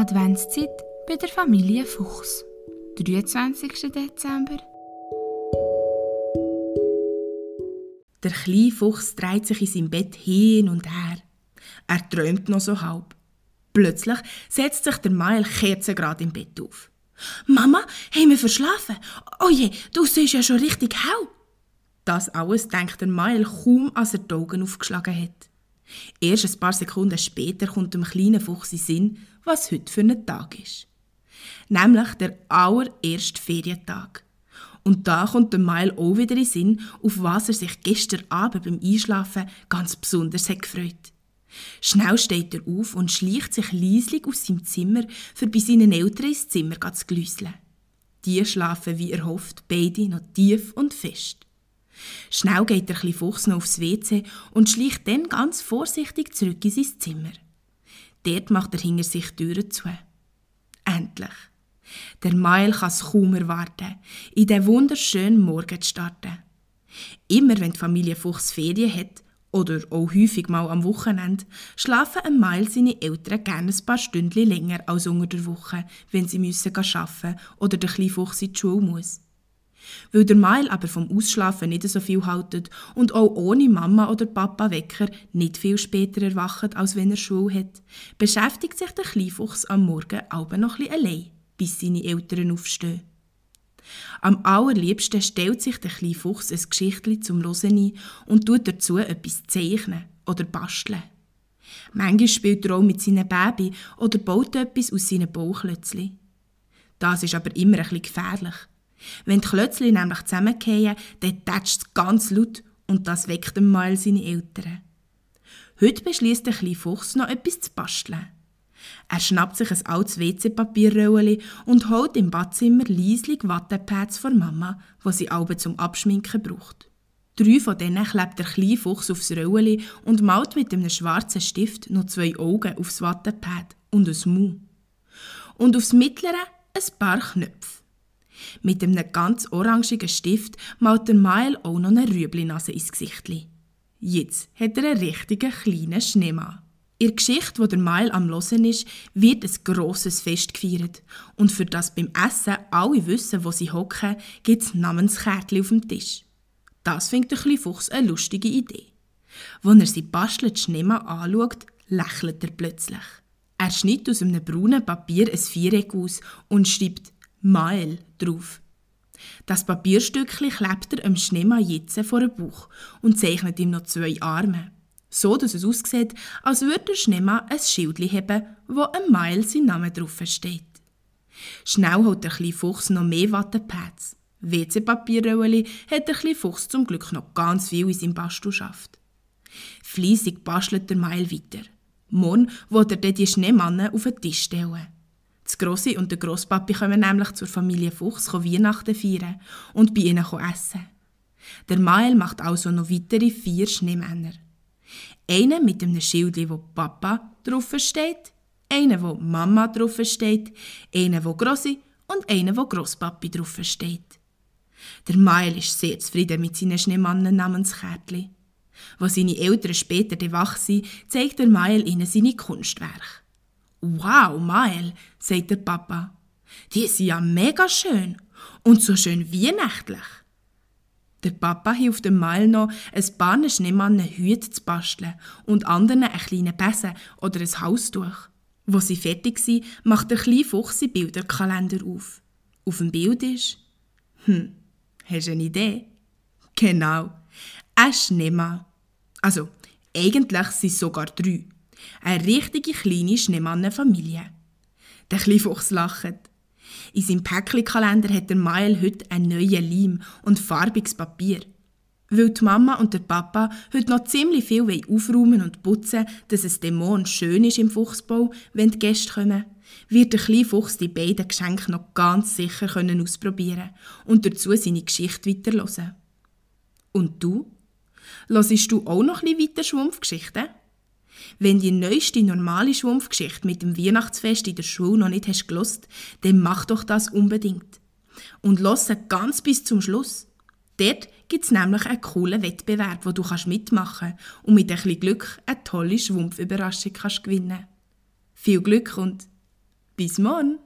Adventszeit bei der Familie Fuchs. 23. Dezember. Der kleine Fuchs dreht sich in seinem Bett hin und her. Er träumt noch so halb. Plötzlich setzt sich der Mael kerzengrad im Bett auf. Mama, haben wir verschlafen? Oh je, du siehst ja schon richtig hell. Das alles denkt der Mael kaum, als er die Augen aufgeschlagen hat. Erst ein paar Sekunden später kommt dem kleinen Fuchs in Sinn, was heute für ein Tag ist. Nämlich der allererste Ferientag. Und da kommt der Mile auch wieder in Sinn, auf was er sich gestern Abend beim Einschlafen ganz besonders hat gefreut. Schnell steht er auf und schleicht sich leislich aus seinem Zimmer, für bei seinen Eltern ins Zimmer zu glüsseln. Die schlafen, wie er hofft, beide noch tief und fest. Schnell geht der kleine Fuchs noch aufs WC und schleicht dann ganz vorsichtig zurück in sein Zimmer. Dort macht er hinter sich Türen zu. Endlich. Der Mail kann es kaum erwarten, in den wunderschönen Morgen zu starten. Immer wenn die Familie Fuchs Ferien hat, oder auch häufig mal am Wochenende, schlafen ein Mail seine Eltern gerne ein paar Stunden länger als unter der Woche, wenn sie müssen arbeiten oder der kleine Fuchs in die Schule muss. Weil der Mail aber vom Ausschlafen nicht so viel haltet und auch ohne Mama oder Papa Wecker nicht viel später erwacht, als wenn er Schule hat, beschäftigt sich der Kleinfuchs am Morgen aber noch ein allein, bis seine Eltern aufstehen. Am allerliebsten stellt sich der Kleinfuchs ein Geschichtli zum Hören ein und tut dazu etwas zeichnen oder basteln. Manchmal spielt er auch mit seinem Baby oder baut etwas aus seinen Bauklötzchen. Das ist aber immer bisschen gefährlich. Wenn die Klötzchen nämlich zusammenfallen, dann tätscht es ganz laut und das weckt einmal seine Eltern. Heute beschließt der kleine Fuchs noch etwas zu basteln. Er schnappt sich ein altes WC-Papierröllchen und holt im Badzimmer leislich Wattepads von Mama, die sie alle zum Abschminken braucht. Drei von denen klebt der kleine Fuchs aufs Röllchen und malt mit einem schwarzen Stift noch zwei Augen aufs Wattepad und ein Mu. Und aufs mittlere ein paar Knöpfe. Mit einem ganz orangigen Stift malt der Mael auch noch eine Rüeblinase ins Gesicht. Jetzt hat er einen richtigen kleinen Schneemann. In der Geschichte, wo der Mael am Losen ist, wird ein grosses Fest gefeiert. Und für das beim Essen alle wissen, wo sie hocken, gibt es Namenskärtchen auf dem Tisch. Das findet der kleine Fuchs eine lustige Idee. Als er sie bastelt Schneemann anschaut, lächelt er plötzlich. Er schneidet aus einem braunen Papier ein Viereck aus und schreibt Mael drauf. Das Papierstückchen klebt er am Schneemann jetzt vor den Bauch und zeichnet ihm noch zwei Arme. So, dass es aussieht, als würde der Schneemann ein Schild haben, wo ein Mail sein Name drauf steht. Schnell holt der kleine Fuchs noch mehr Wattepads. WC-Papierrollen hat der kleine Fuchs zum Glück noch ganz viel in seinem Bastel schafft. Fleissig bastelt der Mail weiter. Morgen wird er die Schneemannen auf den Tisch stellen. Das Grossi und der Grosspapi kommen nämlich zur Familie Fuchs Weihnachten feiern und bei ihnen essen. Der Mael macht also noch weitere vier Schneemänner. Einen mit einem Schild, wo Papa drauf steht, einen, wo Mama drauf steht, einen, wo Grossi und einen, wo Grosspapi drauf steht. Der Mael ist sehr zufrieden mit seinen Schneemannen Namenskärtchen. Wo seine Eltern später wach sind, zeigt der Mael ihnen seine Kunstwerke. Wow, Mael, sagt der Papa. Die sind ja mega schön und so schön weihnachtlich. Der Papa hilft dem Mael noch, ein paar Schneemannen Hüte zu basteln und anderen einen kleinen Besen oder ein Haustuch. Wo sie fertig sind, macht der kleine Fuchs den Bilderkalender auf. Auf dem Bild ist, hm, hast du eine Idee? Genau, ein Schneemann. Also, eigentlich sind es sogar drei. Eine richtige kleine Schneemannenfamilie. Der Fuchs lacht. In seinem Päckchenkalender hat der Mael heute einen neuen Leim und farbiges Papier. Weil die Mama und der Papa heute noch ziemlich viel aufräumen und putzen dass es Dämon schön ist im Fuchsbau, wenn die Gäste kommen, wird der kleine Fuchs die beiden Geschenke noch ganz sicher können ausprobieren und dazu seine Geschichte weiterhören. Und du? Hörst du auch noch ein bisschen weiter Schwumpfgeschichten? Wenn die neueste normale Schwumpfgeschichte mit dem Weihnachtsfest in der Schule noch nicht hast gelost, dann mach doch das unbedingt. Und lass ganz bis zum Schluss. Dort gibt es nämlich einen coolen Wettbewerb, wo du kannst mitmachen und mit ein bisschen Glück eine tolle Schwumpfüberraschung kannst gewinnen. Viel Glück und Bis morgen!